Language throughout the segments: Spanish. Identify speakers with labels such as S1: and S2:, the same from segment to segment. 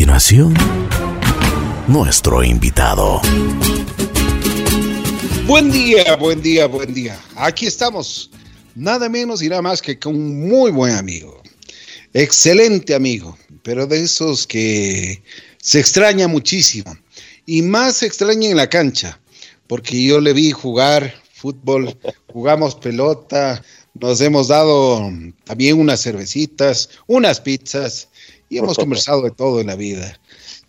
S1: continuación, nuestro invitado.
S2: Buen día, buen día, buen día. Aquí estamos, nada menos y nada más que con un muy buen amigo. Excelente amigo, pero de esos que se extraña muchísimo. Y más se extraña en la cancha, porque yo le vi jugar fútbol, jugamos pelota, nos hemos dado también unas cervecitas, unas pizzas y hemos conversado de todo en la vida.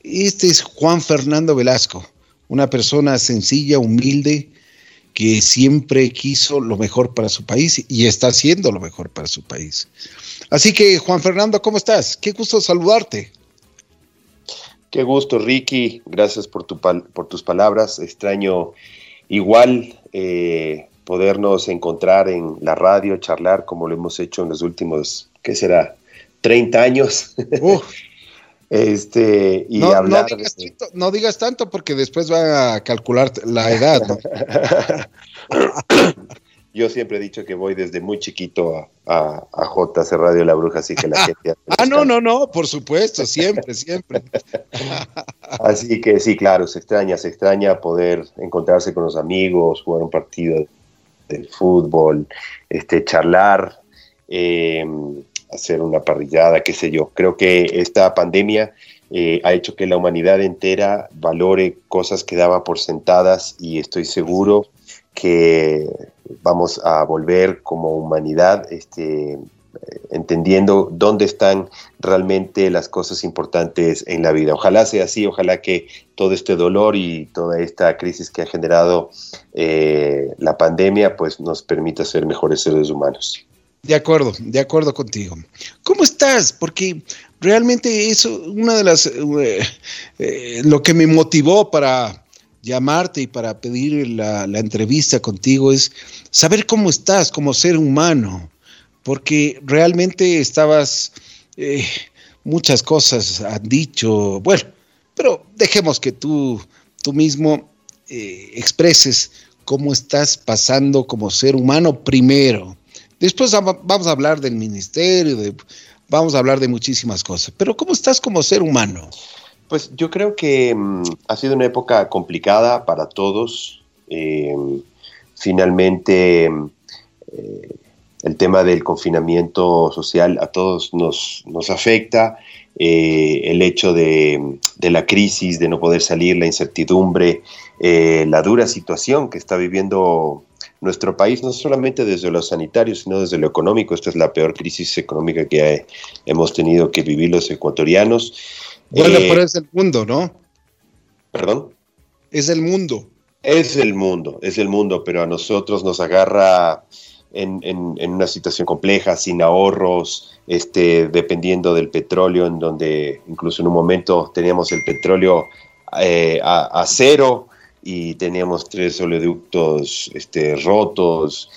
S2: Este es Juan Fernando Velasco, una persona sencilla, humilde, que siempre quiso lo mejor para su país y está haciendo lo mejor para su país. Así que, Juan Fernando, ¿cómo estás? Qué gusto saludarte.
S3: Qué gusto, Ricky. Gracias por, tu por tus palabras. Extraño igual eh, podernos encontrar en la radio, charlar como lo hemos hecho en los últimos, ¿qué será? 30 años. este, y
S2: no,
S3: hablar.
S2: No digas, tanto, no digas, tanto, porque después va a calcular la edad. ¿no?
S3: Yo siempre he dicho que voy desde muy chiquito a, a, a JC Radio La Bruja, así que la gente.
S2: ah, no, no, no, por supuesto, siempre, siempre.
S3: así que sí, claro, se extraña, se extraña poder encontrarse con los amigos, jugar un partido de fútbol, este, charlar, eh, hacer una parrillada, qué sé yo. Creo que esta pandemia eh, ha hecho que la humanidad entera valore cosas que daba por sentadas y estoy seguro que vamos a volver como humanidad este, entendiendo dónde están realmente las cosas importantes en la vida. Ojalá sea así, ojalá que todo este dolor y toda esta crisis que ha generado eh, la pandemia pues nos permita ser mejores seres humanos.
S2: De acuerdo, de acuerdo contigo. ¿Cómo estás? Porque realmente eso, una de las, eh, eh, lo que me motivó para llamarte y para pedir la, entrevista contigo es saber cómo estás como ser humano, porque realmente estabas, eh, muchas cosas han dicho, bueno, pero dejemos que tú, tú mismo expreses cómo estás pasando como ser humano primero. Después vamos a hablar del ministerio, vamos a hablar de muchísimas cosas, pero ¿cómo estás como ser humano?
S3: Pues yo creo que um, ha sido una época complicada para todos. Eh, finalmente, eh, el tema del confinamiento social a todos nos, nos afecta. Eh, el hecho de, de, la crisis, de no poder salir, la incertidumbre, la dura situación que está viviendo nuestro país, no solamente desde lo sanitario, sino desde lo económico. Esta es la peor crisis económica que hemos tenido que vivir los ecuatorianos.
S2: Bueno, eh, pero es el mundo, ¿no?
S3: ¿Perdón?
S2: Es el mundo.
S3: Es el mundo, es el mundo, pero a nosotros nos agarra en, en, en una situación compleja, sin ahorros, este, dependiendo del petróleo, en donde incluso en un momento teníamos el petróleo eh, a, a cero, y teníamos tres oleoductos este, rotos.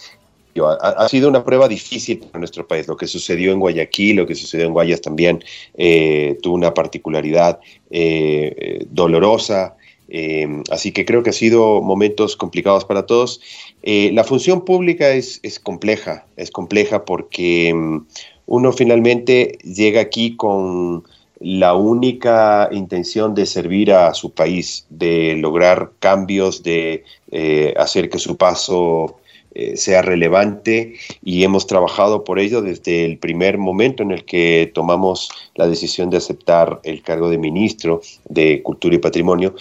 S3: Ha, sido una prueba difícil para nuestro país. Lo que sucedió en Guayaquil, lo que sucedió en Guayas también eh, tuvo una particularidad eh, dolorosa. Eh, así que creo que ha sido momentos complicados para todos. La función pública es, es, compleja, es compleja porque um, uno finalmente llega aquí con la única intención de servir a su país, de lograr cambios, de eh, hacer que su paso eh, sea relevante y hemos trabajado por ello desde el primer momento en el que tomamos la decisión de aceptar el cargo de ministro de Cultura y Patrimonio,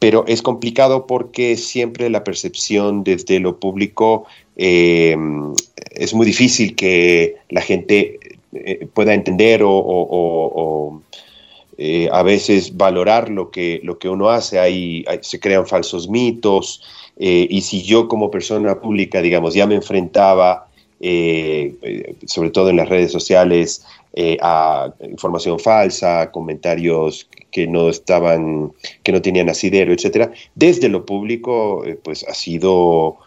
S3: pero es complicado porque siempre la percepción desde lo público eh, es muy difícil que la gente eh, pueda entender o eh, a veces valorar lo que, lo que uno hace, hay se crean falsos mitos, eh, y si yo como persona pública, digamos, ya me enfrentaba, eh, sobre todo en las redes sociales, a información falsa, comentarios que no estaban, que no tenían asidero, etcétera, desde lo público, pues ha sido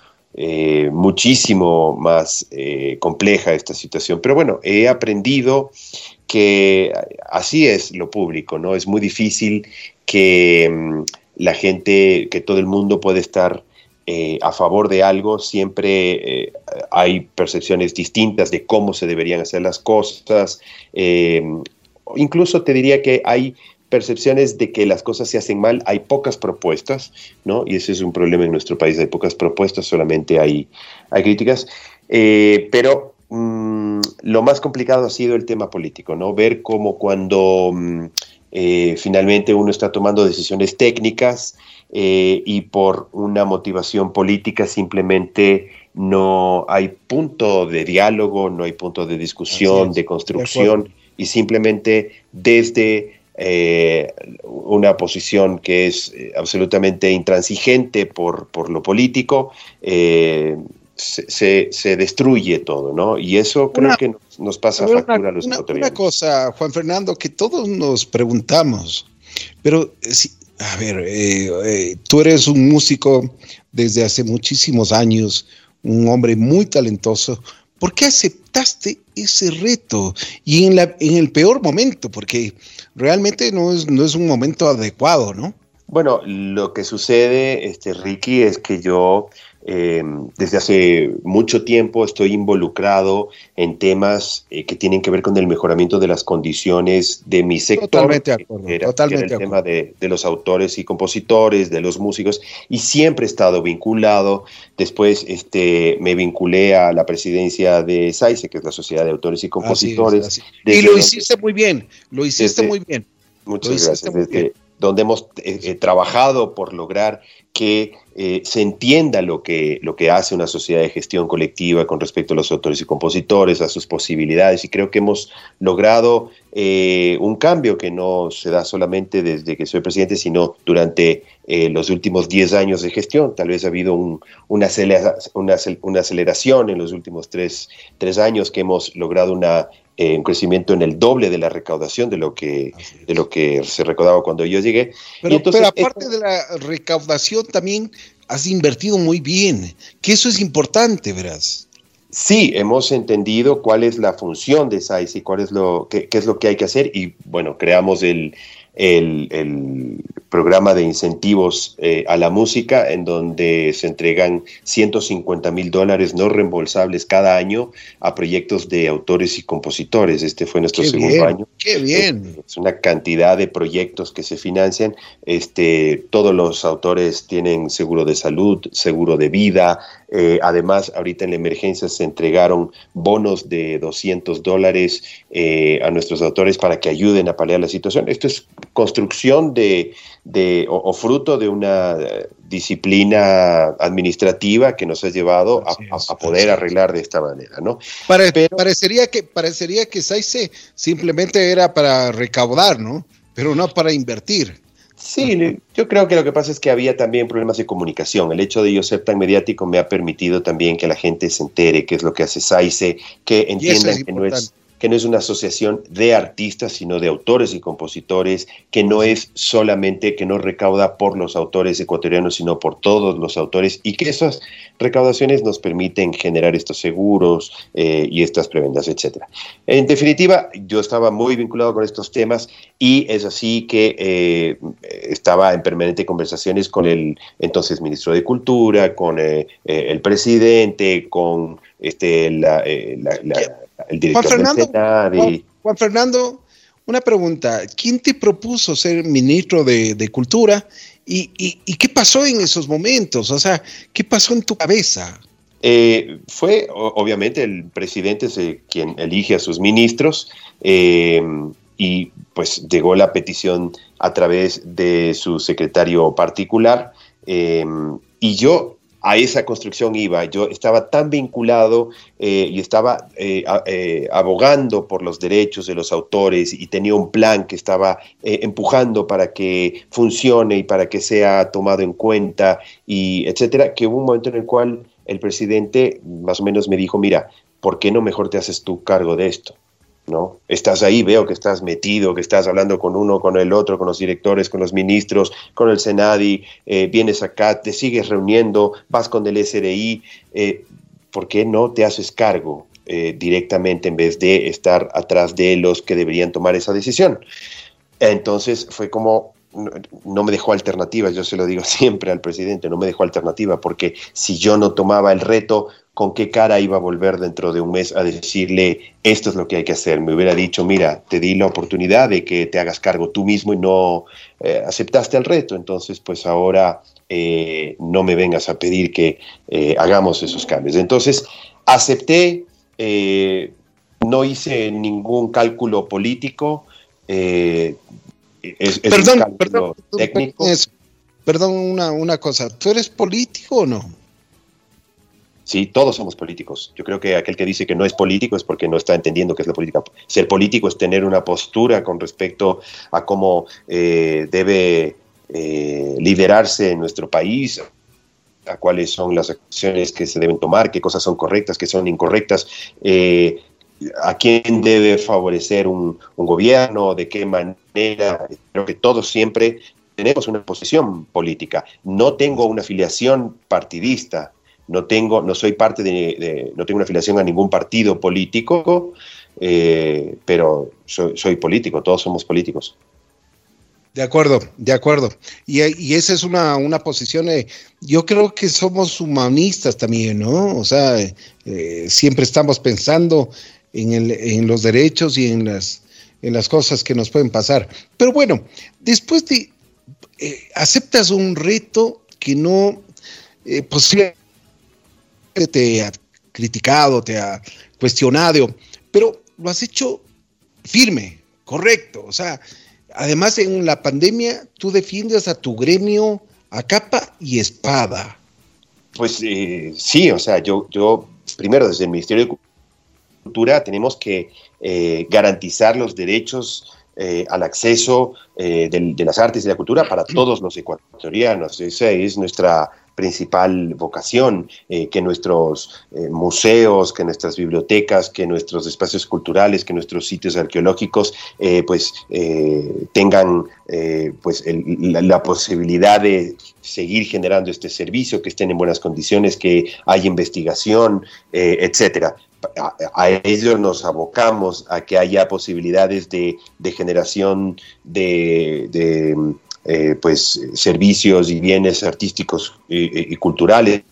S3: muchísimo más compleja esta situación. Pero bueno, he aprendido que así es lo público, ¿no? Es muy difícil que um, la gente, que todo el mundo puede estar eh, a favor de algo, siempre eh, hay percepciones distintas de cómo se deberían hacer las cosas. incluso te diría que hay percepciones de que las cosas se hacen mal, hay pocas propuestas, ¿no? Y ese es un problema en nuestro país, hay pocas propuestas, solamente hay, hay críticas. Eh, pero mm, lo más complicado ha sido el tema político, ¿no? Ver cómo cuando mm, eh, finalmente uno está tomando decisiones técnicas eh, y por una motivación política simplemente no hay punto de diálogo, no hay punto de discusión, de construcción, y simplemente desde eh, una posición que es absolutamente intransigente por, por lo político, eh, se, se, destruye todo, ¿no? Y eso creo que nos, pasa factura a los
S2: una, una cosa, Juan Fernando, que todos nos preguntamos, pero a ver, tú eres un músico desde hace muchísimos años, un hombre muy talentoso. ¿Por qué aceptaste ese reto? Y en, la, en el peor momento, porque realmente no es, no es un momento adecuado, ¿no?
S3: Bueno, lo que sucede, este, Ricky, es que yo eh, desde hace mucho tiempo estoy involucrado en temas eh, que tienen que ver con el mejoramiento de las condiciones de mi sector.
S2: Totalmente de acuerdo.
S3: Era,
S2: totalmente
S3: era el tema de, de, los autores y compositores, de los músicos, y siempre he estado vinculado. Después este, me vinculé a la presidencia de SAICE, que es la Sociedad de Autores y Compositores.
S2: Así es, así. Y lo hiciste muy bien, lo hiciste desde, muy bien.
S3: Muchas gracias. Desde, donde hemos eh, eh, trabajado por lograr que eh, se entienda lo que, lo que hace una sociedad de gestión colectiva con respecto a los autores y compositores, a sus posibilidades, y creo que hemos logrado eh, un cambio que no se da solamente desde que soy presidente, sino durante eh, los últimos 10 años de gestión. Tal vez ha habido un, una, acelera, una, una, aceleración en los últimos tres, tres años que hemos logrado una eh, un crecimiento en el doble de la recaudación de lo que, de lo que se recaudaba cuando yo llegué.
S2: Pero, entonces, pero aparte de la recaudación, también has invertido muy bien, que eso es importante, verás.
S3: Sí, hemos entendido cuál es la función de SAIS y cuál es lo, qué, qué es lo que hay que hacer y bueno, creamos el, el, el, programa de incentivos eh, a la música, en donde se entregan 150 mil dólares no reembolsables cada año a proyectos de autores y compositores. Este fue nuestro
S2: qué
S3: segundo
S2: bien,
S3: año.
S2: ¡Qué bien!
S3: Es, es, una cantidad de proyectos que se financian. Este, todos los autores tienen seguro de salud, seguro de vida. Eh, además, ahorita en la emergencia se entregaron bonos de 200 dólares eh, a nuestros autores para que ayuden a paliar la situación. Esto es construcción de, de o, o, fruto de una disciplina administrativa que nos ha llevado a, es, a, a poder arreglar de esta manera, ¿no?
S2: Pare, Pero, parecería que parecería que SAICE simplemente era para recaudar, ¿no? Pero no para invertir.
S3: Sí, yo creo que lo que pasa es que había también problemas de comunicación. El hecho de yo ser tan mediático me ha permitido también que la gente se entere qué es lo que hace SAICE, que entiendan es que no es que no es una asociación de artistas, sino de autores y compositores, que no es solamente, que no recauda por los autores ecuatorianos, sino por todos los autores, y que esas recaudaciones nos permiten generar estos seguros eh, y estas prebendas, etc. En definitiva, yo estaba muy vinculado con estos temas y es así que eh, estaba en permanente conversaciones con el entonces ministro de Cultura, con eh, el presidente, con este, la, la, el director
S2: Juan Fernando. Y... Juan Fernando, una pregunta. ¿Quién te propuso ser ministro de, de Cultura? ¿Y, y, ¿Y, qué pasó en esos momentos? O sea, ¿qué pasó en tu cabeza?
S3: Eh, fue obviamente el presidente es el, quien elige a sus ministros eh, y pues llegó la petición a través de su secretario particular eh, y yo a esa construcción iba. Yo estaba tan vinculado eh, y estaba eh, eh, abogando por los derechos de los autores y tenía un plan que estaba eh, empujando para que funcione y para que sea tomado en cuenta y etcétera, que hubo un momento en el cual el presidente más o menos me dijo, mira, ¿por qué no mejor te haces tú cargo de esto? ¿No? Estás ahí, veo que estás metido, que estás hablando con uno, con el otro, con los directores, con los ministros, con el Senadi, eh, vienes acá, te sigues reuniendo, vas con el SRI, eh, ¿por qué no te haces cargo eh, directamente en vez de estar atrás de los que deberían tomar esa decisión? Entonces fue como no, me dejó alternativa, yo se lo digo siempre al presidente, no me dejó alternativa, porque si yo no tomaba el reto, ¿con qué cara iba a volver dentro de un mes a decirle, esto es lo que hay que hacer? Me hubiera dicho, mira, te di la oportunidad de que te hagas cargo tú mismo y no eh, aceptaste el reto, entonces pues ahora eh, no me vengas a pedir que eh, hagamos esos cambios. Entonces, acepté, no hice ningún cálculo político,
S2: es, perdón, perdón, técnico. Perdón, una, una cosa, ¿tú eres político o no?
S3: Sí, todos somos políticos. Yo creo que aquel que dice que no es político es porque no está entendiendo qué es la política. Ser político es tener una postura con respecto a cómo eh, debe eh, liderarse nuestro país, a cuáles son las acciones que se deben tomar, qué cosas son correctas, qué son incorrectas. Eh, a quién debe favorecer un, gobierno, de qué manera. Creo que todos siempre tenemos una posición política. No tengo una afiliación partidista, no tengo, no soy parte de, no tengo una afiliación a ningún partido político, eh, pero soy, político, todos somos políticos.
S2: De acuerdo, de acuerdo. Y, esa es una, una posición, eh, yo creo que somos humanistas también, ¿no? O sea, eh, siempre estamos pensando en, los derechos y en las, en las cosas que nos pueden pasar. Pero bueno, después de aceptas un reto que no eh, posiblemente te ha criticado, te ha cuestionado, pero lo has hecho firme, correcto. O sea, además en la pandemia tú defiendes a tu gremio a capa y espada.
S3: Pues eh, sí, o sea, yo, yo primero desde el Ministerio de cultura tenemos que eh, garantizar los derechos eh, al acceso eh, de, las artes y la cultura para todos los ecuatorianos. Esa es nuestra principal vocación, que nuestros museos, que nuestras bibliotecas, que nuestros espacios culturales, que nuestros sitios arqueológicos, pues tengan pues la, posibilidad de seguir generando este servicio, que estén en buenas condiciones, que haya investigación, etcétera. A, ellos nos abocamos a que haya posibilidades de, generación de, eh, pues, servicios y bienes artísticos y, culturales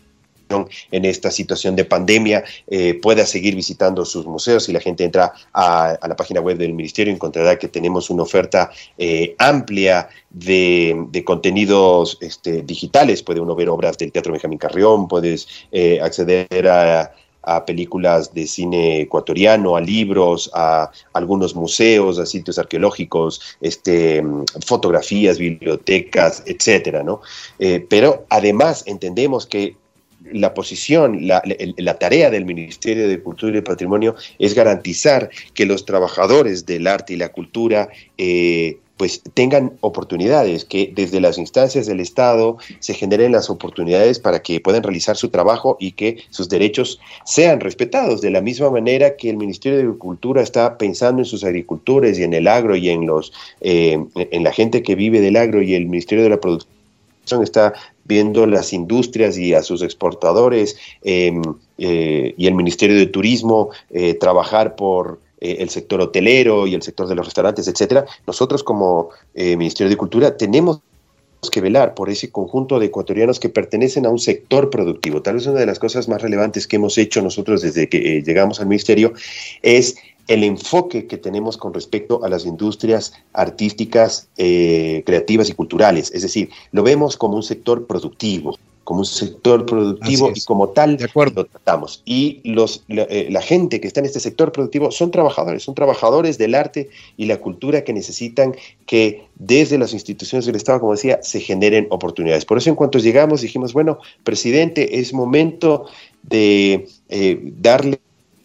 S3: en esta situación de pandemia eh, pueda seguir visitando sus museos. Si la gente entra a, la página web del ministerio, encontrará que tenemos una oferta eh, amplia de, contenidos este, digitales. Puede uno ver obras del Teatro Benjamín Carrión, puedes acceder a a películas de cine ecuatoriano, a libros, a algunos museos, a sitios arqueológicos, este, fotografías, bibliotecas, etcétera, ¿no? Eh, pero además entendemos que la posición, la, tarea del Ministerio de Cultura y Patrimonio es garantizar que los trabajadores del arte y la cultura eh, pues tengan oportunidades, que desde las instancias del Estado se generen las oportunidades para que puedan realizar su trabajo y que sus derechos sean respetados, de la misma manera que el Ministerio de Agricultura está pensando en sus agricultores y en el agro y en, los, eh, en la gente que vive del agro y el Ministerio de la Producción está viendo las industrias y a sus exportadores em, eh, y el Ministerio de Turismo eh, trabajar por eh, el sector hotelero y el sector de los restaurantes, etcétera, nosotros como eh, Ministerio de Cultura tenemos que velar por ese conjunto de ecuatorianos que pertenecen a un sector productivo. Tal vez una de las cosas más relevantes que hemos hecho nosotros desde que eh, llegamos al ministerio es el enfoque que tenemos con respecto a las industrias artísticas, creativas y culturales. Es decir, lo vemos como un sector productivo, como un sector productivo y como tal lo tratamos. Y los, eh, la, gente que está en este sector productivo son trabajadores, son trabajadores del arte y la cultura que necesitan que desde las instituciones del Estado, como decía, se generen oportunidades. Por eso en cuanto llegamos dijimos, bueno, presidente, es momento de eh, darle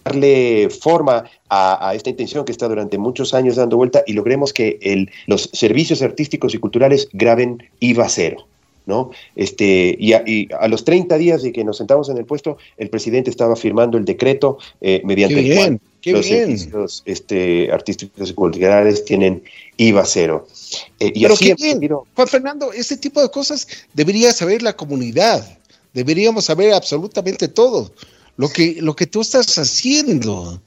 S3: darle forma a, esta intención que está durante muchos años dando vuelta y logremos que el, los servicios artísticos y culturales graben IVA cero. ¿No? Este, y a, los 30 días de que nos sentamos en el puesto, el presidente estaba firmando el decreto eh, mediante el cual los servicios este, artísticos y culturales tienen IVA cero.
S2: Eh, y Pero qué bien. Juan Fernando, este tipo de cosas debería saber la comunidad. Deberíamos saber absolutamente todo. Lo que, lo que tú estás haciendo.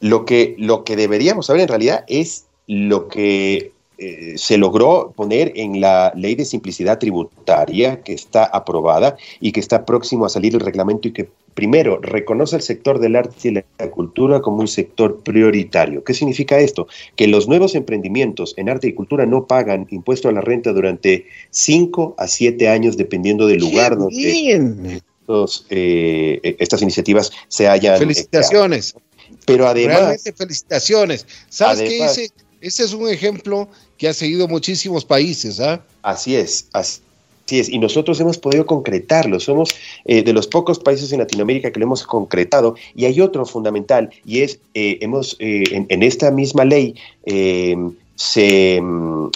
S3: Lo que, lo que deberíamos saber en realidad es lo que eh, se logró poner en la ley de simplicidad tributaria que está aprobada y que está próximo a salir el reglamento y que primero reconoce el sector del arte y la cultura como un sector prioritario. ¿Qué significa esto? Que los nuevos emprendimientos en arte y cultura no pagan impuesto a la renta durante 5 a 7 años dependiendo del lugar donde eh, estas iniciativas se hayan...
S2: Felicitaciones.
S3: Pero además... Realmente
S2: felicitaciones. ¿Sabes qué? Ese, ese es un ejemplo que ha seguido muchísimos países. ¿ah?
S3: Así es, así es. Y nosotros hemos podido concretarlo. Somos eh, de los pocos países en Latinoamérica que lo hemos concretado. Y hay otro fundamental, y es, eh, hemos, en, en, esta misma ley, se, mm,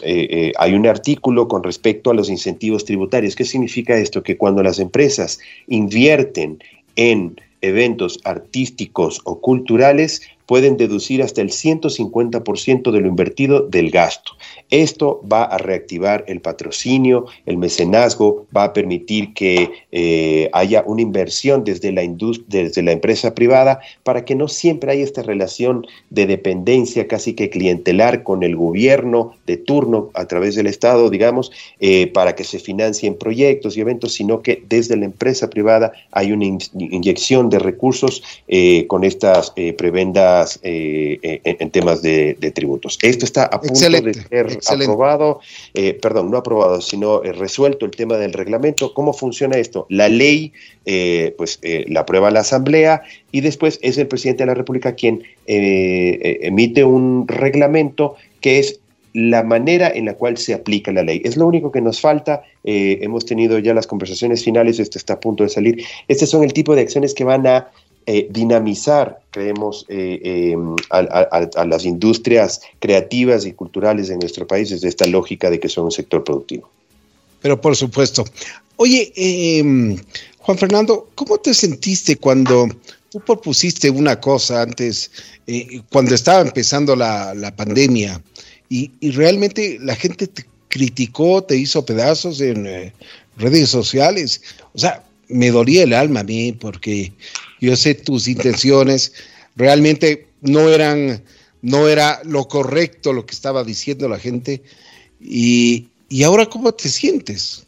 S3: hay un artículo con respecto a los incentivos tributarios. ¿Qué significa esto? Que cuando las empresas invierten en eventos artísticos o culturales, pueden deducir hasta el 150% de lo invertido del gasto. Esto va a reactivar el patrocinio, el mecenazgo, va a permitir que eh, haya una inversión desde la, desde la empresa privada para que no siempre haya esta relación de dependencia casi que clientelar con el gobierno de turno a través del Estado, digamos, eh, para que se financien proyectos y eventos, sino que desde la empresa privada hay una inyección de recursos eh, con estas prebendas en, temas de, tributos. Esto está a punto de ser aprobado, eh, perdón, no aprobado, sino eh, resuelto el tema del reglamento. ¿Cómo funciona esto? La ley, eh, pues la aprueba la Asamblea y después es el presidente de la República quien emite un reglamento que es la manera en la cual se aplica la ley. Es lo único que nos falta. hemos tenido ya las conversaciones finales, esto está a punto de salir. Estos son el tipo de acciones que van a eh, dinamizar, creemos, eh, em, a, las industrias creativas y culturales de nuestro país desde esta lógica de que son un sector productivo.
S2: Pero por supuesto. Oye, Juan Fernando, ¿cómo te sentiste cuando tú propusiste una cosa antes, eh, cuando estaba empezando la, pandemia, y, y, realmente la gente te criticó, te hizo pedazos en redes sociales? O sea, me dolía el alma a mí porque yo sé tus intenciones, realmente no eran, no era lo correcto lo que estaba diciendo la gente. Y, ahora, ¿cómo te sientes?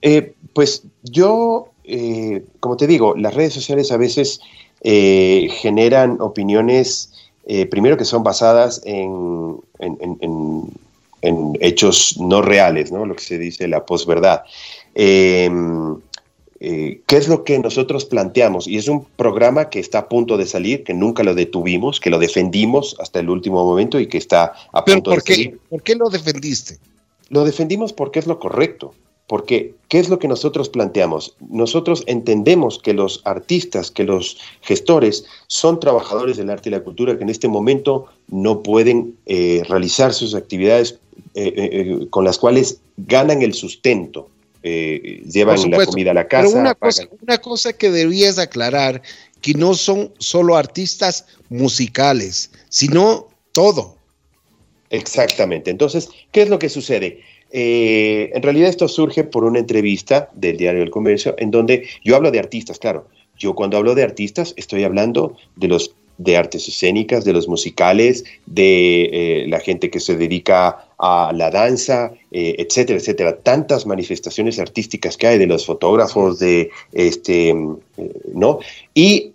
S3: Eh, pues yo, eh, como te digo, las redes sociales a veces eh, generan opiniones, primero que son basadas en, en, hechos no reales, ¿no? lo que se dice la posverdad. Eh, ¿Qué es lo que nosotros planteamos? Y es un programa que está a punto de salir, que nunca lo detuvimos, que lo defendimos hasta el último momento y que está a punto
S2: de
S3: salir.
S2: ¿Por qué lo defendiste?
S3: Lo defendimos porque es lo correcto. Porque, ¿qué es lo que nosotros planteamos? Nosotros entendemos que los artistas, que los gestores son trabajadores del arte y la cultura que en este momento no pueden eh, realizar sus actividades eh, con las cuales ganan el sustento eh, llevan la comida a la casa.
S2: Pero una cosa, una cosa que debías aclarar, que no son solo artistas musicales, sino todo.
S3: Exactamente. Entonces, ¿qué es lo que sucede? Eh, en realidad esto surge por una entrevista del Diario del Comercio, en donde yo hablo de artistas, claro. Yo cuando hablo de artistas estoy hablando de los de artes escénicas, de los musicales, de eh, la gente que se dedica a la danza, eh, etcétera, etcétera. Tantas manifestaciones artísticas que hay de los fotógrafos, de este, eh, ¿no? Y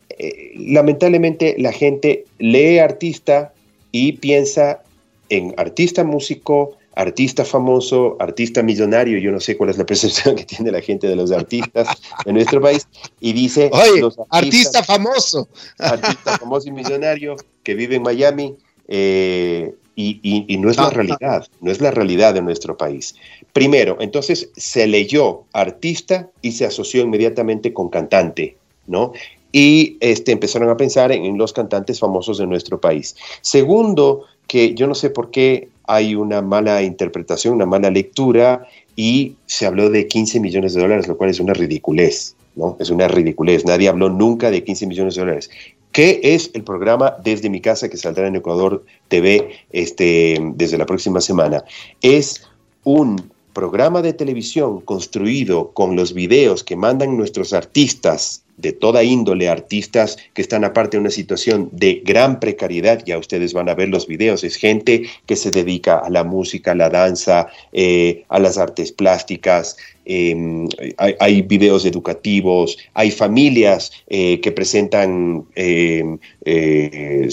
S3: lamentablemente la gente lee artista y piensa en artista músico, artista famoso, artista millonario, yo no sé cuál es la percepción que tiene la gente de los artistas en nuestro país, y dice...
S2: Oye, artista famoso.
S3: Artista famoso y millonario que vive en Miami, eh, y, no es la realidad, no es la realidad de nuestro país. Primero, entonces se leyó artista y se asoció inmediatamente con cantante, ¿no? Y este, empezaron a pensar en los cantantes famosos de nuestro país. Segundo, que yo no sé por qué hay una mala interpretación, una mala lectura y se habló de 15 millones de dólares, lo cual es una ridiculez, ¿no? Es una ridiculez. Nadie habló nunca de 15 millones de dólares. ¿Qué es el programa Desde mi casa que saldrá en Ecuador TV este, desde la próxima semana? Es un programa de televisión construido con los videos que mandan nuestros artistas de toda índole, artistas que están aparte de una situación de gran precariedad, ya ustedes van a ver los videos, es gente que se dedica a la música, a la danza, eh, a las artes plásticas, em, hay, videos educativos, hay familias eh, que presentan em, eh,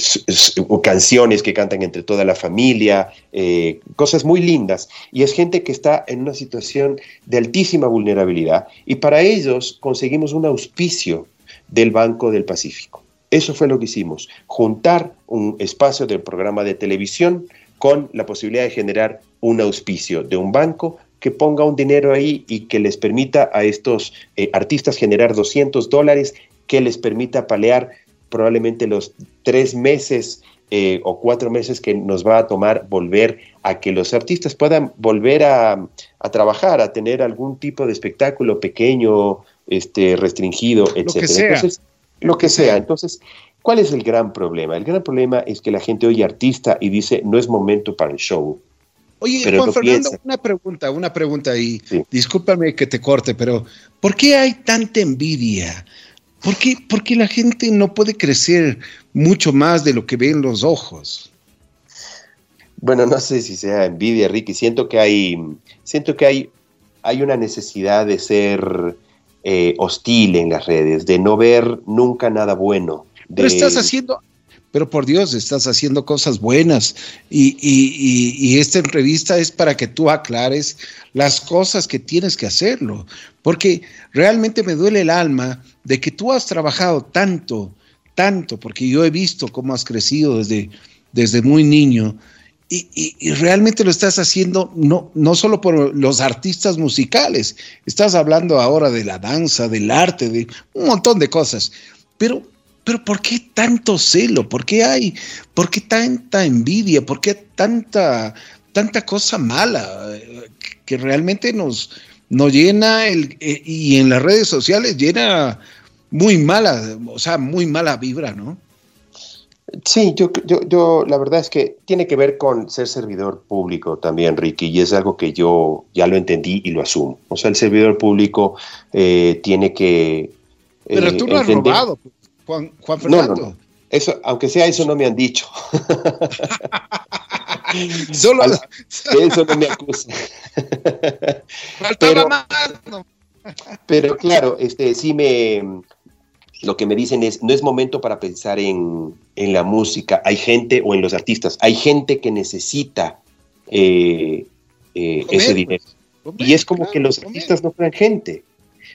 S3: canciones que cantan entre toda la familia, cosas muy lindas, y es gente que está en una situación de altísima vulnerabilidad, y para ellos conseguimos un auspicio del Banco del Pacífico. Eso fue lo que hicimos, juntar un espacio del programa de televisión con la posibilidad de generar un auspicio de un banco que ponga un dinero ahí y que les permita a estos eh, artistas generar 200 dólares, que les permita palear probablemente los tres meses eh, o cuatro meses que nos va a tomar volver a que los artistas puedan volver a, a trabajar, a tener algún tipo de espectáculo pequeño, este, restringido, etc. Lo que sea. Entonces, lo que sea. Entonces, ¿cuál es el gran problema? El gran problema es que la gente oye artista y dice, no es momento para el show.
S2: Oye, Juan Fernando, una pregunta, una pregunta ahí. Discúlpame que te corte, pero ¿por qué hay tanta envidia? ¿Por qué, ¿Por qué la gente no puede crecer mucho más de lo que ven los ojos?
S3: Bueno, no sé si sea envidia, Ricky. Siento que hay, siento que hay, hay una necesidad de ser eh, hostil en las redes, de no ver nunca nada bueno.
S2: Pero estás haciendo, pero por Dios, estás haciendo cosas buenas y, y, esta entrevista es para que tú aclares las cosas que tienes que hacerlo, porque realmente me duele el alma de que tú has trabajado tanto, tanto, porque yo he visto cómo has crecido desde, desde muy niño y, realmente lo estás haciendo no, no solo por los artistas musicales, estás hablando ahora de la danza, del arte, de un montón de cosas. Pero, pero ¿por qué tanto celo? ¿Por qué hay, por qué tanta envidia? ¿Por qué tanta, tanta cosa mala que realmente nos, nos llena el, eh, y en las redes sociales llena muy mala, o sea, muy mala vibra, ¿no?
S3: Sí, yo, yo, yo, la verdad es que tiene que ver con ser servidor público también, Ricky, y es algo que yo ya lo entendí y lo asumo. O sea, el servidor público eh, tiene que...
S2: Pero tú no has robado, Juan, Juan Fernando. No,
S3: Eso, aunque sea eso, no me han dicho.
S2: Solo
S3: eso no me acusa.
S2: Faltaba más.
S3: Pero claro, este sí me lo que me dicen es, no es momento para pensar en, la música, hay gente, o en los artistas, hay gente que necesita eh, eh, ese dinero. y es como que los artistas no fueran gente,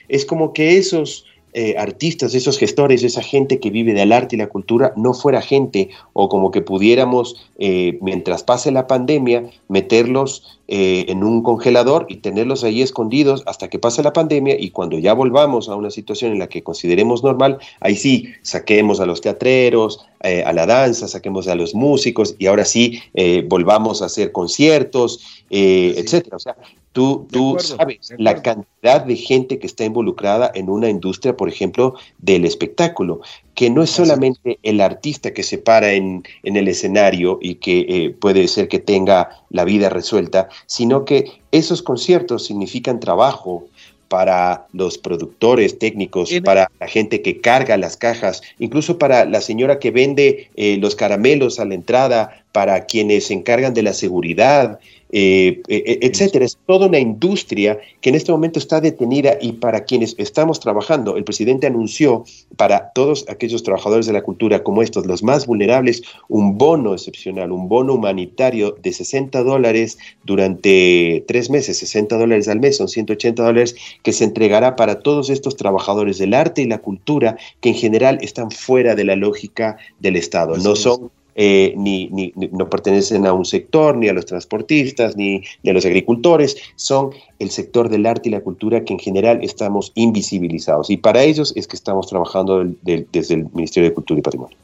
S3: es como que esos eh, artistas, esos gestores, esa gente que vive del arte y la cultura no fuera gente o como que pudiéramos, eh, mientras pase la pandemia, meterlos eh, en un congelador y tenerlos ahí escondidos hasta que pase la pandemia y cuando ya volvamos a una situación en la que consideremos normal, ahí sí saquemos a los teatreros, a la danza, saquemos a los músicos y ahora sí volvamos a hacer conciertos, etcétera. O sea, Tú, tú sabes la cantidad de gente que está involucrada en una industria, por ejemplo, del espectáculo, que no es solamente el artista que se para en, el escenario y que eh, puede ser que tenga la vida resuelta, sino que esos conciertos significan trabajo, para los productores técnicos, para la gente que carga las cajas, incluso para la señora que vende eh, los caramelos a la entrada, para quienes se encargan de la seguridad, eh, etcétera. Es toda una industria que en este momento está detenida y para quienes estamos trabajando, el presidente anunció para todos aquellos trabajadores de la cultura como estos, los más vulnerables, un bono excepcional, un bono humanitario de 60 dólares durante tres meses, 60 dólares al mes, son 180 dólares que se entregará para todos estos trabajadores del arte y la cultura que en general están fuera de la lógica del Estado, no son eh, ni, ni, no pertenecen a un sector, ni a los transportistas, ni, a los agricultores, son el sector del arte y la cultura que en general estamos invisibilizados. Y para ellos es que estamos trabajando desde el Ministerio de Cultura y Patrimonio.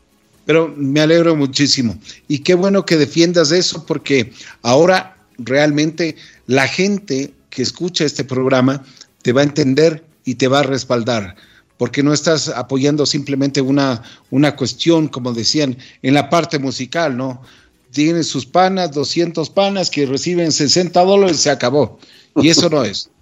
S2: Pero me alegro muchísimo. Y qué bueno que defiendas eso porque ahora realmente la gente que escucha este programa te va a entender y te va a respaldar porque no estás apoyando simplemente una, una cuestión, como decían, en la parte musical, ¿no? Tienen sus panas, 200 panas que reciben 60 dólares, se acabó. Y eso no es.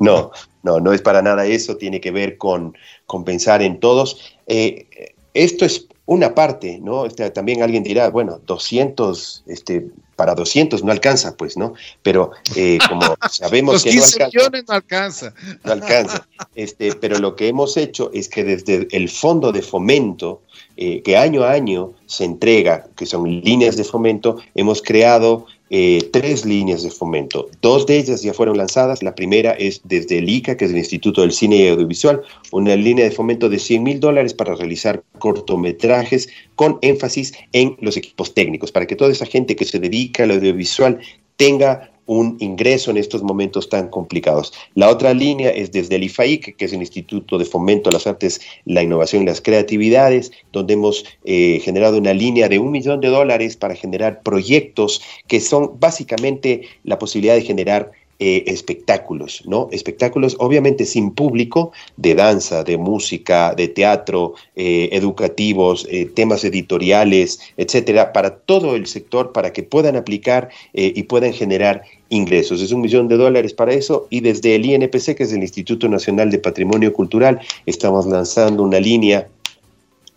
S3: No, no, no es para nada eso, tiene que ver con, con pensar en todos. Eh, esto es una parte, ¿no? Este, también alguien dirá, bueno, 200, este, para 200 no alcanza, pues, ¿no? Pero eh, como sabemos que no alcanza,
S2: no alcanza.
S3: No alcanza. Este, pero lo que hemos hecho es que desde el fondo de fomento, eh, que año a año se entrega, que son líneas de fomento, hemos creado eh, tres líneas de fomento. Dos de ellas ya fueron lanzadas. La primera es desde el ICA, que es el Instituto del Cine y Audiovisual, una línea de fomento de 100 mil dólares para realizar cortometrajes con énfasis en los equipos técnicos, para que toda esa gente que se dedica al audiovisual tenga un ingreso en estos momentos tan complicados. La otra línea es desde el IFAIC, que es el Instituto de Fomento a las Artes, la Innovación y las Creatividades, donde hemos eh, generado una línea de un millón de dólares para generar proyectos que son básicamente la posibilidad de generar eh, espectáculos, ¿no? Espectáculos obviamente sin público, de danza, de música, de teatro, eh, educativos, temas editoriales, etcétera, para todo el sector, para que puedan aplicar y puedan generar ingresos. Es un millón de dólares para eso y desde el INPC, que es el Instituto Nacional de Patrimonio Cultural, estamos lanzando una línea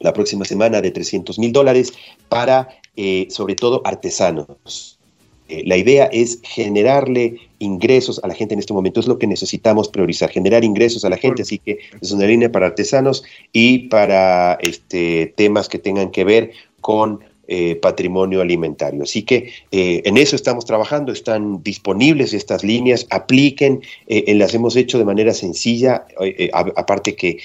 S3: la próxima semana de 300 mil dólares para, eh, sobre todo, artesanos. Eh, la idea es generarle ingresos a la gente en este momento. Es lo que necesitamos priorizar, generar ingresos a la gente. Así que es una línea para artesanos y para este, temas que tengan que ver con eh, patrimonio alimentario. Así que eh, en eso estamos trabajando, están disponibles estas líneas, apliquen, eh, las hemos hecho de manera sencilla, aparte que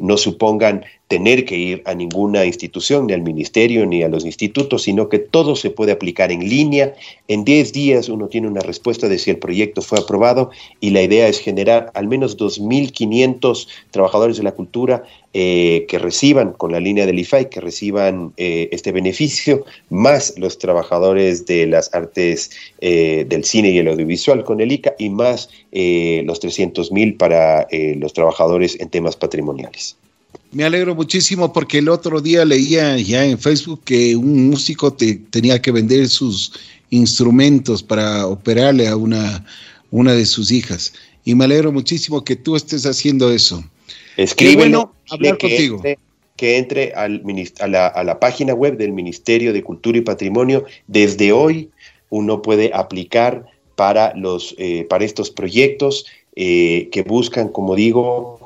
S3: no supongan tener que ir a ninguna institución, ni al ministerio, ni a los institutos, sino que todo se puede aplicar en línea. En 10 días uno tiene una respuesta de si el proyecto fue aprobado y la idea es generar al menos 2.500 trabajadores de la cultura eh, que reciban con la línea del IFAI, que reciban eh, este beneficio, más los trabajadores de las artes eh, del cine y el audiovisual con el ICA y más los 300.000 para los trabajadores en temas patrimoniales.
S2: Me alegro muchísimo porque el otro día leía ya en Facebook que un músico tenía que vender sus instrumentos para operarle a una, una de sus hijas. Y me alegro muchísimo que tú estés haciendo eso.
S3: Escríbelo. hablar que contigo. Entre, que entre al, a, la, a la página web del Ministerio de Cultura y Patrimonio. Desde hoy uno puede aplicar para, los, eh, para estos proyectos eh, que buscan, como digo,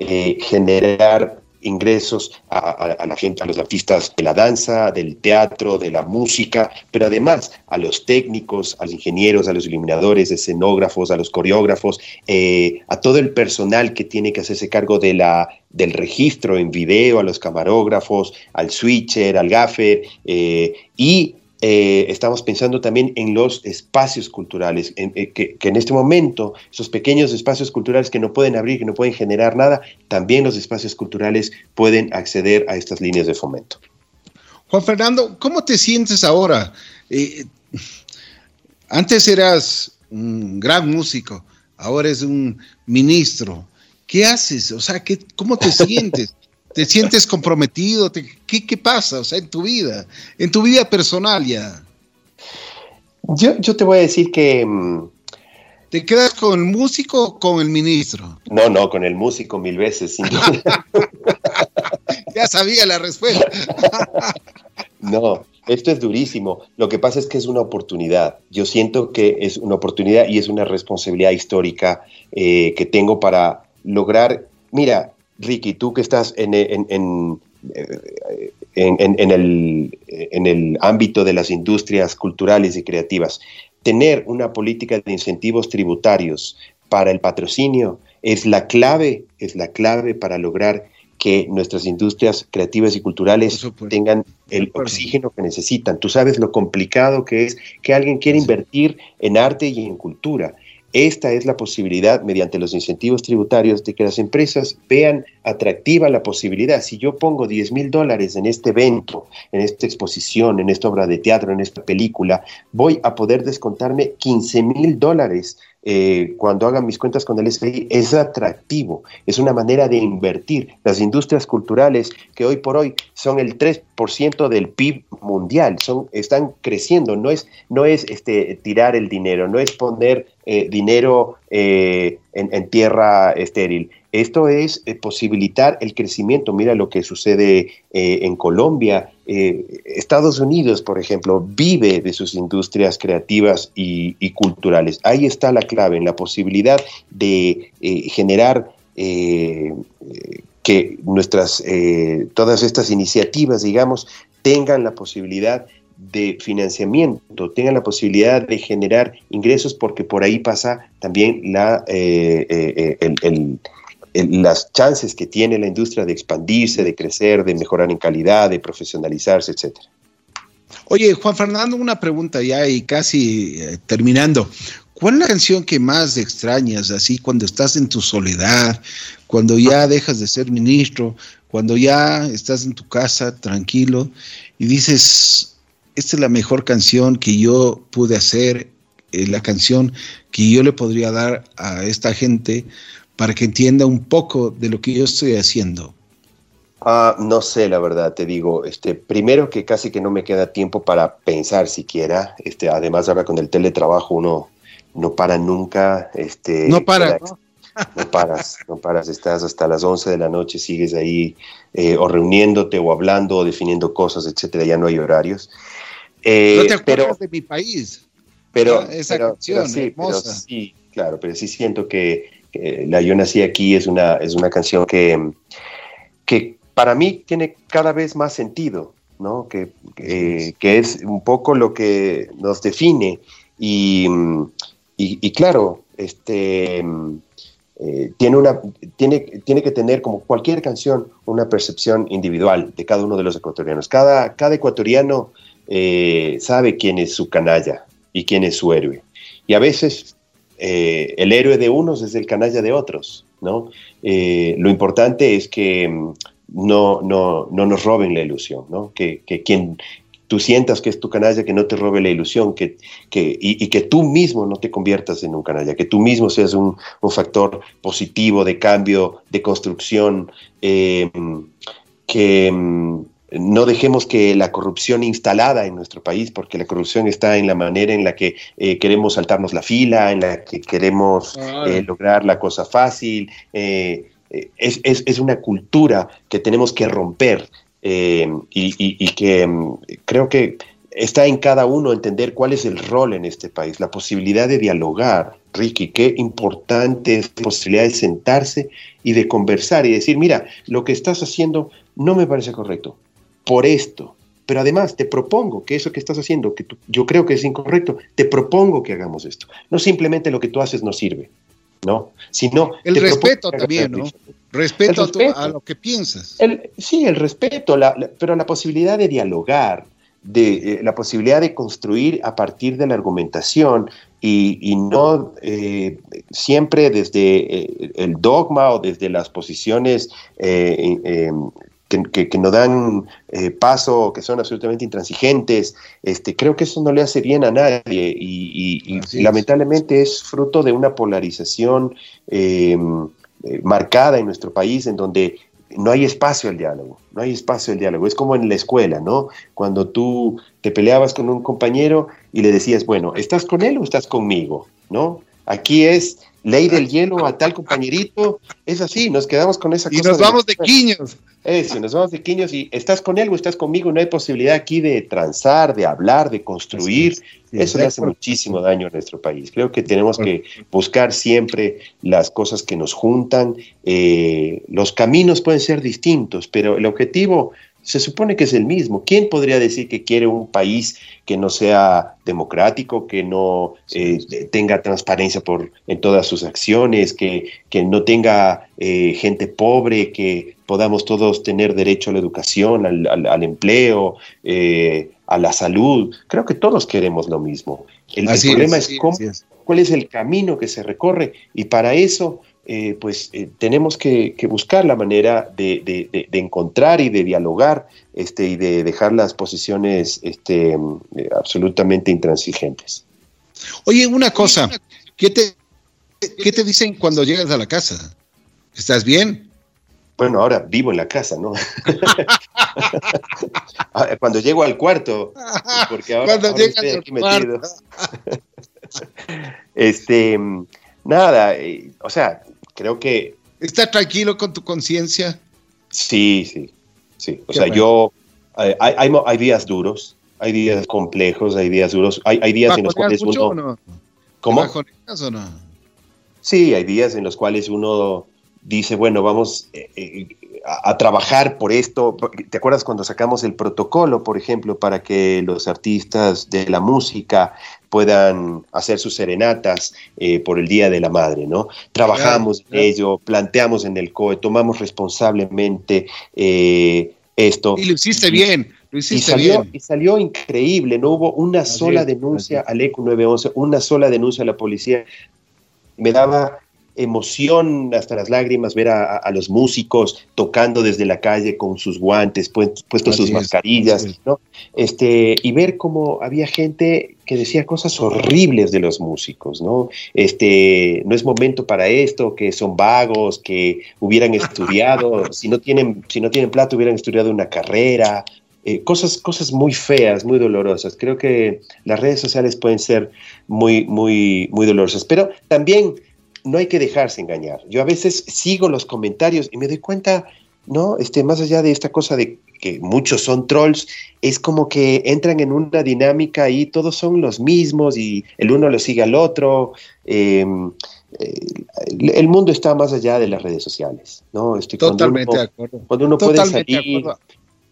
S3: eh, generar ingresos a, la gente, a los artistas de la danza, del teatro, de la música, pero además a los técnicos, a los ingenieros, a los iluminadores, escenógrafos, a los coreógrafos, eh, a todo el personal que tiene que hacerse cargo de la, del registro en video, a los camarógrafos, al switcher, al gaffer, eh, y eh, estamos pensando también en los espacios culturales, eh, que, en este momento, esos pequeños espacios culturales que no pueden abrir, que no pueden generar nada, también los espacios culturales pueden acceder a estas líneas de fomento.
S2: Juan Fernando, ¿cómo te sientes ahora? Eh, antes eras un gran músico, ahora es un ministro. ¿Qué haces? O sea, ¿qué, ¿cómo te sientes? ¿Te sientes comprometido? ¿qué, ¿Qué pasa? O sea, en tu vida, en tu vida personal ya.
S3: Yo, yo te voy a decir que... Mm,
S2: ¿Te quedas con el músico o con el ministro?
S3: No, no, con el músico mil veces.
S2: ya sabía la respuesta.
S3: no, esto es durísimo. Lo que pasa es que es una oportunidad. Yo siento que es una oportunidad y es una responsabilidad histórica eh, que tengo para lograr. Mira, Ricky, tú que estás en, en, en, el, en el ámbito de las industrias culturales y creativas, tener una política de incentivos tributarios para el patrocinio es la clave, es la clave para lograr que nuestras industrias creativas y culturales tengan el oxígeno que necesitan. Tú sabes lo complicado que es que alguien quiera invertir en arte y en cultura. Esta es la posibilidad, mediante los incentivos tributarios, de que las empresas vean atractiva la posibilidad. Si yo pongo 10 mil dólares en este evento, en esta exposición, en esta obra de teatro, en esta película, voy a poder descontarme 15 mil dólares eh, cuando hagan mis cuentas con el SBI, es atractivo, es una manera de invertir. Las industrias culturales, que hoy por hoy son el 3% del PIB mundial, son, están creciendo, no es, no es este, tirar el dinero, no es poner eh, dinero eh, en, tierra estéril. Esto es eh, posibilitar el crecimiento. Mira lo que sucede en Colombia. Estados Unidos, por ejemplo, vive de sus industrias creativas y, culturales. Ahí está la clave, en la posibilidad de generar que nuestras, todas estas iniciativas, digamos, tengan la posibilidad de financiamiento, tengan la posibilidad de generar ingresos, porque por ahí pasa también la, eh, eh, las chances que tiene la industria de expandirse, de crecer, de mejorar en calidad, de profesionalizarse, etc.
S2: Oye, Juan Fernando, una pregunta ya y casi eh, terminando. ¿Cuál es la canción que más extrañas así cuando estás en tu soledad, cuando ya dejas de ser ministro, cuando ya estás en tu casa tranquilo y dices, esta es la mejor canción que yo pude hacer, eh, la canción que yo le podría dar a esta gente para que entienda un poco de lo que yo estoy haciendo?
S3: Ah, no sé, la verdad, te digo, este, primero que casi que no me queda tiempo para pensar siquiera, este, además ahora con el teletrabajo uno no para nunca, este,
S2: no para,
S3: ¿no? paras, no paras, estás hasta las 11 de la noche, sigues ahí eh, o reuniéndote o hablando o definiendo cosas, etcétera, ya no hay horarios.
S2: Eh, no te acuerdas de mi país.
S3: Pero, esa canción, sí, sí, claro, pero sí siento que, La Yo Nací Aquí es una, es una canción que, que para mí tiene cada vez más sentido, ¿no? Que, que, es un poco lo que nos define. Y, y, claro, este, eh, tiene, una, tiene, tiene que tener, como cualquier canción, una percepción individual de cada uno de los ecuatorianos. Cada, cada ecuatoriano eh, sabe quién es su canalla y quién es su héroe. Y a veces eh, el héroe de unos es el canalla de otros, ¿no? Eh, lo importante es que mm, no, no, no, nos roben la ilusión, ¿no? Que, que, quien tú sientas que es tu canalla, que no te robe la ilusión, que, que, y, que tú mismo no te conviertas en un canalla, que tú mismo seas un, un factor positivo de cambio, de construcción, que mm, no dejemos que la corrupción instalada en nuestro país, porque la corrupción está en la manera en la que eh, queremos saltarnos la fila, en la que queremos eh, lograr la cosa fácil. Eh, es, una cultura que tenemos que romper y, que mm, creo que está en cada uno entender cuál es el rol en este país, la posibilidad de dialogar. Ricky, qué importante es la posibilidad de sentarse y de conversar y decir, mira, lo que estás haciendo no me parece correcto por esto. Pero además te propongo que eso que estás haciendo, que yo creo que es incorrecto, te propongo que hagamos esto. No simplemente lo que tú haces no sirve, ¿no? Sino
S2: el respeto también, ¿no? Respeto, a, lo que piensas.
S3: sí, el respeto, pero la posibilidad de dialogar, de eh, la posibilidad de construir a partir de la argumentación y, no eh, siempre desde eh, el dogma o desde las posiciones que, que, no dan eh, paso, que son absolutamente intransigentes. Este, creo que eso no le hace bien a nadie y, lamentablemente es fruto de una polarización eh, eh, marcada en nuestro país en donde no hay espacio al diálogo, no hay espacio al diálogo. Es como en la escuela, ¿no? Cuando tú te peleabas con un compañero y le decías, bueno, ¿estás con él o estás conmigo? ¿No? Aquí es ley del hielo a tal compañerito, es así, nos quedamos con esa
S2: y cosa. Y nos vamos de, quiños.
S3: Eso, nos vamos de quiños y estás con él o estás conmigo, no hay posibilidad aquí de transar, de hablar, de construir. Eso le hace muchísimo daño a nuestro país. Creo que tenemos que buscar siempre las cosas que nos juntan. Eh, los caminos pueden ser distintos, pero el objetivo se supone que es el mismo. ¿Quién podría decir que quiere un país que no sea democrático, que no eh, tenga transparencia por, en todas sus acciones, que, que no tenga eh, gente pobre, que podamos todos tener derecho a la educación, al, empleo, eh, a la salud? Creo que todos queremos lo mismo. El, problema es, cómo, cuál es el camino que se recorre y para eso eh, pues eh, tenemos que, buscar la manera de, encontrar y de dialogar este, y de dejar las posiciones este, eh, absolutamente intransigentes.
S2: Oye, una cosa, ¿qué te ¿Qué te dicen cuando llegas a la casa? ¿Estás bien?
S3: Bueno, ahora vivo en la casa, ¿no? Cuando llego al cuarto, porque ahora, cuando estoy aquí metido. este, nada, eh, o sea, creo que...
S2: ¿Estás tranquilo con tu conciencia?
S3: Sí, sí, sí. O sea, yo, eh, hay, hay, días duros, hay días complejos, hay días duros, hay, hay días en los cuales uno... No?
S2: ¿Cómo? o no?
S3: Sí, hay días en los cuales uno dice, bueno, vamos eh, eh, a, trabajar por esto. ¿Te acuerdas cuando sacamos el protocolo, por ejemplo, para que los artistas de la música puedan hacer sus serenatas eh, por el Día de la Madre, ¿no? Trabajamos en ello, planteamos en el COE, tomamos responsablemente esto.
S2: Y lo hiciste bien. Lo hiciste
S3: y salió,
S2: bien.
S3: y salió increíble, no hubo una sola denuncia al ECO 911, una sola denuncia a la policía. Me daba emoción hasta las lágrimas ver a, los músicos tocando desde la calle con sus guantes, puestos sus mascarillas, ¿no? Este, y ver cómo había gente que decía cosas horribles de los músicos, ¿no? Este, no es momento para esto, que son vagos, que hubieran estudiado, si no tienen, si no tienen plata, hubieran estudiado una carrera, eh, cosas, cosas muy feas, muy dolorosas. Creo que las redes sociales pueden ser muy, muy, muy dolorosas, pero también no hay que dejarse engañar. Yo a veces sigo los comentarios y me doy cuenta, ¿no? Este, más allá de esta cosa de que muchos son trolls, es como que entran en una dinámica y todos son los mismos y el uno lo sigue al otro. Em, eh, el mundo está más allá de las redes sociales, ¿no?
S2: Este, Totalmente de acuerdo.
S3: Cuando uno puede salir,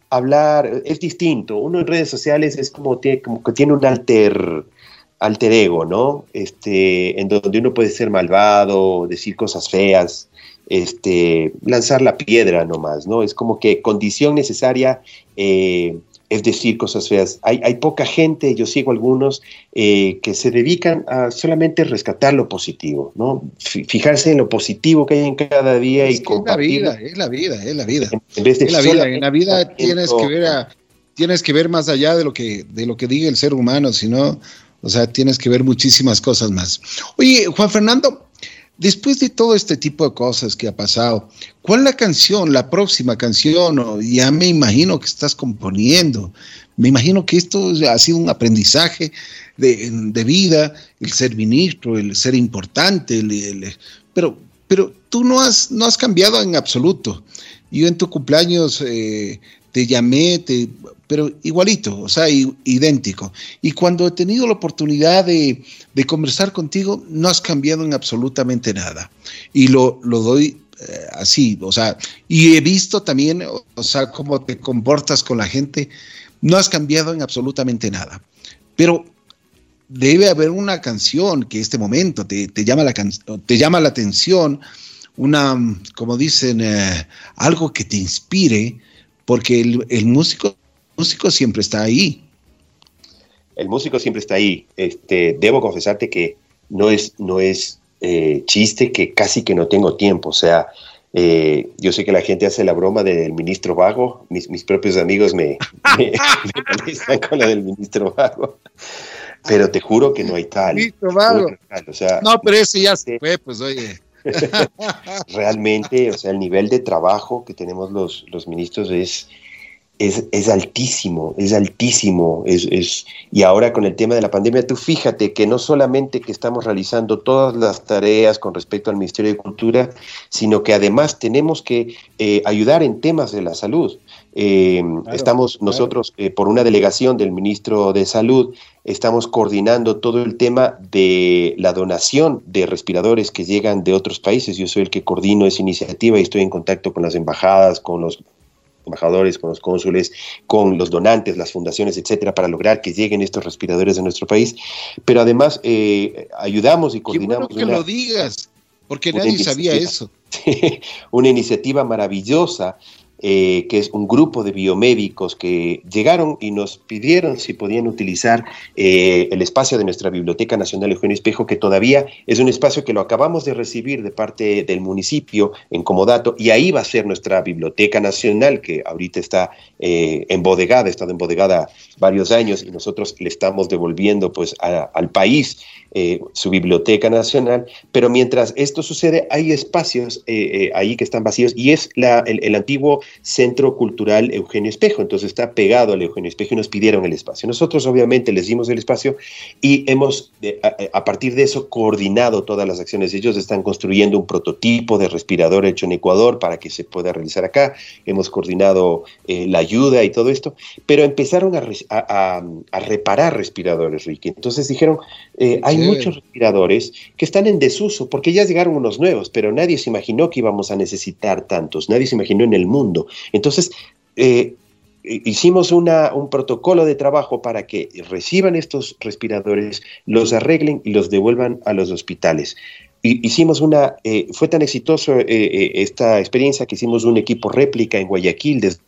S3: hablar, es distinto. Uno en redes sociales es como, tiene, como que tiene un alter alter ego, ¿no? Este, en donde uno puede ser malvado, decir cosas feas, este, lanzar la piedra nomás, ¿no? Es como que condición necesaria eh, es decir cosas feas. Hay, hay, poca gente, yo sigo algunos, eh, que se dedican a solamente rescatar lo positivo, ¿no? Fijarse en lo positivo que hay en cada día y
S2: compartir. Es la vida, es la vida, es la vida. En, vez de es la vida, en la vida tienes que ver a, tienes que ver más allá de lo que, de lo que diga el ser humano, sino o sea, tienes que ver muchísimas cosas más. Oye, Juan Fernando, después de todo este tipo de cosas que ha pasado, ¿cuál es la canción, la próxima canción? ya me imagino que estás componiendo. Me imagino que esto ha sido un aprendizaje de, vida, el ser ministro, el ser importante, pero, pero tú no has, no has cambiado en absoluto. Yo en tu cumpleaños eh, te llamé, te, pero igualito, o sea, idéntico. Y cuando he tenido la oportunidad de, conversar contigo, no has cambiado en absolutamente nada. Y lo, lo doy eh, así, o sea, y he visto también, o, sea, cómo te comportas con la gente, no has cambiado en absolutamente nada. Pero debe haber una canción que este momento te, llama, la te llama la atención, una, como dicen, eh, algo que te inspire, porque el, músico, músico siempre está ahí.
S3: El músico siempre está ahí. Este, debo confesarte que no es, no es eh, chiste que casi que no tengo tiempo. O sea, eh, yo sé que la gente hace la broma del ministro vago. Mis, mis propios amigos me, me, con la del ministro vago. Pero te juro que no hay tal.
S2: Ministro vago. no, pero ese ya se fue, pues oye.
S3: Realmente, o sea, el nivel de trabajo que tenemos los, los ministros es, es, es, altísimo, es altísimo. Es, es, y ahora con el tema de la pandemia, tú fíjate que no solamente que estamos realizando todas las tareas con respecto al Ministerio de Cultura, sino que además tenemos que eh, ayudar en temas de la salud. Eh, estamos nosotros, eh, por una delegación del ministro de Salud, estamos coordinando todo el tema de la donación de respiradores que llegan de otros países. Yo soy el que coordino esa iniciativa y estoy en contacto con las embajadas, con los embajadores, con los cónsules, con los donantes, las fundaciones, etcétera, para lograr que lleguen estos respiradores a nuestro país. Pero además eh, ayudamos y coordinamos.
S2: Qué bueno que lo digas, porque nadie sabía eso.
S3: una iniciativa maravillosa eh, que es un grupo de biomédicos que llegaron y nos pidieron si podían utilizar eh, el espacio de nuestra Biblioteca Nacional Eugenio Espejo, que todavía es un espacio que lo acabamos de recibir de parte del municipio en Comodato, y ahí va a ser nuestra Biblioteca Nacional, que ahorita está eh, embodegada, ha estado embodegada varios años, y nosotros le estamos devolviendo pues al país eh, su biblioteca nacional, pero mientras esto sucede hay espacios eh, ahí que están vacíos y es la, el, antiguo Centro Cultural Eugenio Espejo, entonces está pegado al Eugenio Espejo y nos pidieron el espacio. Nosotros obviamente les dimos el espacio y hemos a, partir de eso coordinado todas las acciones. Ellos están construyendo un prototipo de respirador hecho en Ecuador para que se pueda realizar acá, hemos coordinado la ayuda y todo esto, pero empezaron a, a reparar respiradores, Ricky. Entonces dijeron, eh, hay muchos respiradores que están en desuso, porque ya llegaron unos nuevos, pero nadie se imaginó que íbamos a necesitar tantos, nadie se imaginó en el mundo. Entonces, eh, hicimos una, un protocolo de trabajo para que reciban estos respiradores, los arreglen y los devuelvan a los hospitales. Hicimos una, eh, fue tan exitoso esta experiencia que hicimos un equipo réplica en Guayaquil desde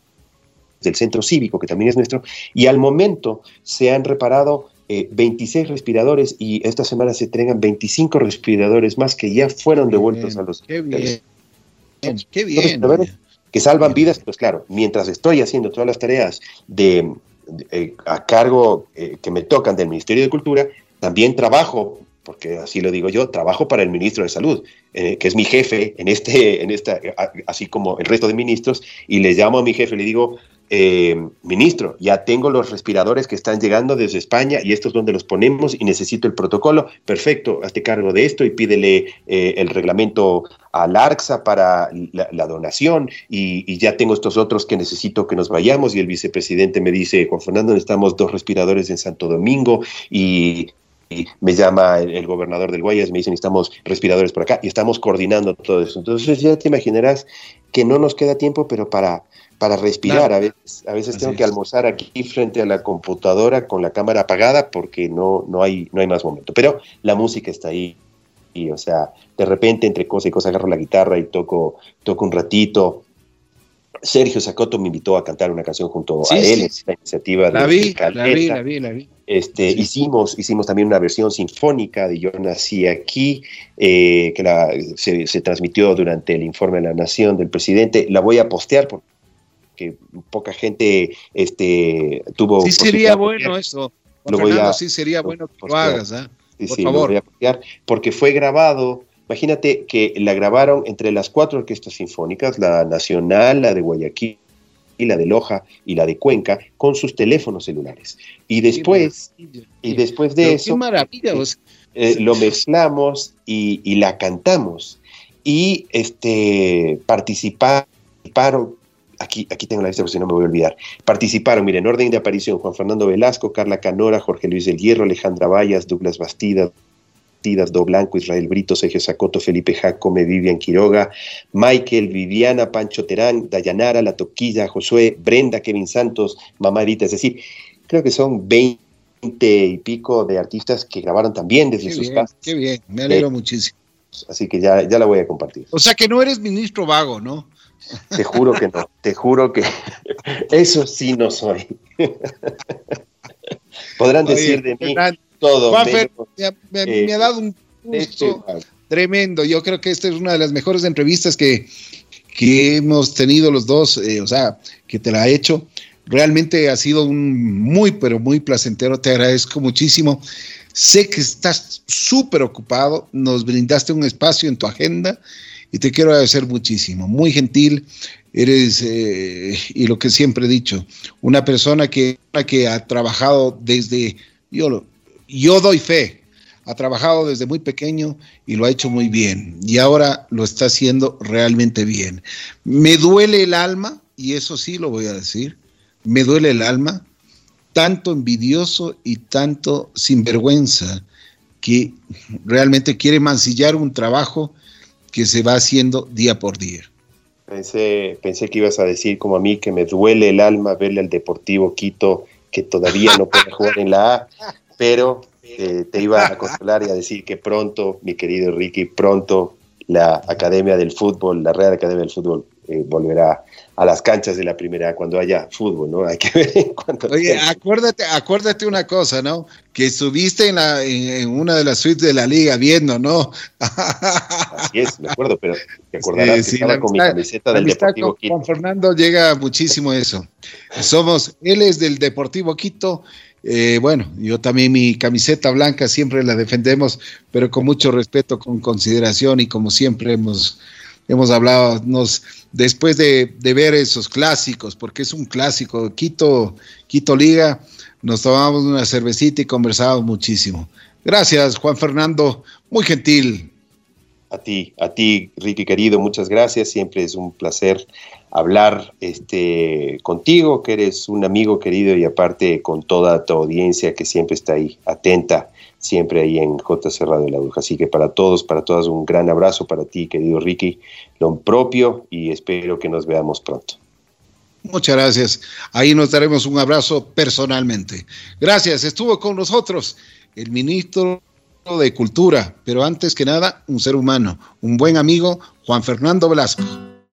S3: del centro cívico, que también es nuestro, y al momento se han reparado 26 eh, respiradores y esta semana se entregan 25 respiradores más que ya fueron devueltos a los...
S2: Qué bien. Qué bien.
S3: Que salvan vidas, pues claro, mientras estoy haciendo todas las tareas de, eh, a cargo eh, que me tocan del Ministerio de Cultura, también trabajo porque así lo digo yo, trabajo para el ministro de Salud, que es mi jefe en este, en esta, así como el resto de ministros, y le llamo a mi jefe y le digo, eh, ministro, ya tengo los respiradores que están llegando desde España y estos donde los ponemos y necesito el protocolo. Perfecto, hazte cargo de esto y pídele eh, el reglamento al ARCSA para la, donación y, ya tengo estos otros que necesito que nos vayamos y el vicepresidente me dice, Juan Fernando, necesitamos dos respiradores en Santo Domingo y me llama el, gobernador del Guayas, me dice necesitamos respiradores por acá y estamos coordinando todo eso. Entonces ya te imaginarás que no nos queda tiempo, pero para para respirar. A veces, a veces tengo que almorzar aquí frente a la computadora con la cámara apagada porque no, no, hay, no hay más momento. Pero la música está ahí. Y, o sea, de repente entre cosa y cosa agarro la guitarra y toco, toco un ratito. Sergio Sacoto me invitó a cantar una canción junto a él la iniciativa
S2: la vi, la vi, la vi, la vi.
S3: Este, hicimos, hicimos también una versión sinfónica de Yo nací aquí, eh, que la, se, se, transmitió durante el informe de la Nación del presidente. La voy a postear porque que poca gente este, tuvo.
S2: Sí, sería bueno eso. Lo voy a, sí, sería bueno que lo hagas. ¿eh? Sí,
S3: Por favor. Lo voy a porque fue grabado. Imagínate que la grabaron entre las cuatro orquestas sinfónicas, la nacional, la de Guayaquil, y la de Loja y la de Cuenca con sus teléfonos celulares. Y después, y después de eso, eh, lo mezclamos y, y, la cantamos. Y este participaron aquí, aquí tengo la lista, porque si no me voy a olvidar. Participaron, miren, en orden de aparición, Juan Fernando Velasco, Carla Canora, Jorge Luis del Hierro, Alejandra Vallas, Douglas Bastidas, Do Blanco, Israel Brito, Sergio Sacoto, Felipe Jacome, Vivian Quiroga, Michael, Viviana, Pancho Terán, Dayanara, La Toquilla, Josué, Brenda, Kevin Santos, Mamarita, es decir, creo que son 20 y pico de artistas que grabaron también desde sus casas.
S2: Qué bien, me alegro eh, muchísimo.
S3: Así que ya, ya la voy a compartir.
S2: O sea que no eres ministro vago, ¿no?
S3: Te juro que no, te juro que eso sí no soy. Podrán decir de mí todo.
S2: me, ha eh, dado un gusto tremendo. Yo creo que esta es una de las mejores entrevistas que, que hemos tenido los dos, eh, o sea, que te la he hecho. Realmente ha sido un muy, pero muy placentero. Te agradezco muchísimo. Sé que estás súper ocupado. Nos brindaste un espacio en tu agenda y te quiero agradecer muchísimo. Muy gentil, eres, eh, y lo que siempre he dicho, una persona que, que ha trabajado desde, yo, yo doy fe, ha trabajado desde muy pequeño y lo ha hecho muy bien y ahora lo está haciendo realmente bien. Me duele el alma, y eso sí lo voy a decir, me duele el alma, tanto envidioso y tanto sinvergüenza que realmente quiere mancillar un trabajo que se va haciendo día por día.
S3: Pensé, pensé que ibas a decir como a mí que me duele el alma verle al Deportivo Quito que todavía no puede jugar en la A, pero eh, te iba a consolar y a decir que pronto, mi querido Ricky, pronto la Academia del Fútbol, la Real Academia del Fútbol eh, volverá a las canchas de la primera cuando haya fútbol, ¿no? Hay que ver en cuanto
S2: Oye, acuérdate, acuérdate una cosa, ¿no? Que estuviste en, la, en, una de las suites de la liga viendo, ¿no?
S3: Así es, me acuerdo, pero te acordarás que estaba con mi camiseta del Deportivo Quito.
S2: Con Fernando llega muchísimo eso. Somos, él es del Deportivo Quito Eh, bueno, yo también mi camiseta blanca siempre la defendemos, pero con mucho respeto, con consideración y como siempre hemos, hemos hablado, nos, después de, de ver esos clásicos, porque es un clásico, Quito, Quito Liga, nos tomamos una cervecita y conversamos muchísimo. Gracias, Juan Fernando, muy gentil,
S3: a ti, a ti, Ricky querido, muchas gracias. Siempre es un placer hablar este, contigo, que eres un amigo querido y aparte con toda tu audiencia que siempre está ahí, atenta, siempre ahí en JC Radio La Bruja. Así que para todos, para todas, un gran abrazo para ti, querido Ricky, lo propio y espero que nos veamos pronto.
S2: Muchas gracias. Ahí nos daremos un abrazo personalmente. Gracias. Estuvo con nosotros el ministro de Cultura, pero antes que nada, un ser humano, un buen amigo, Juan Fernando Velasco.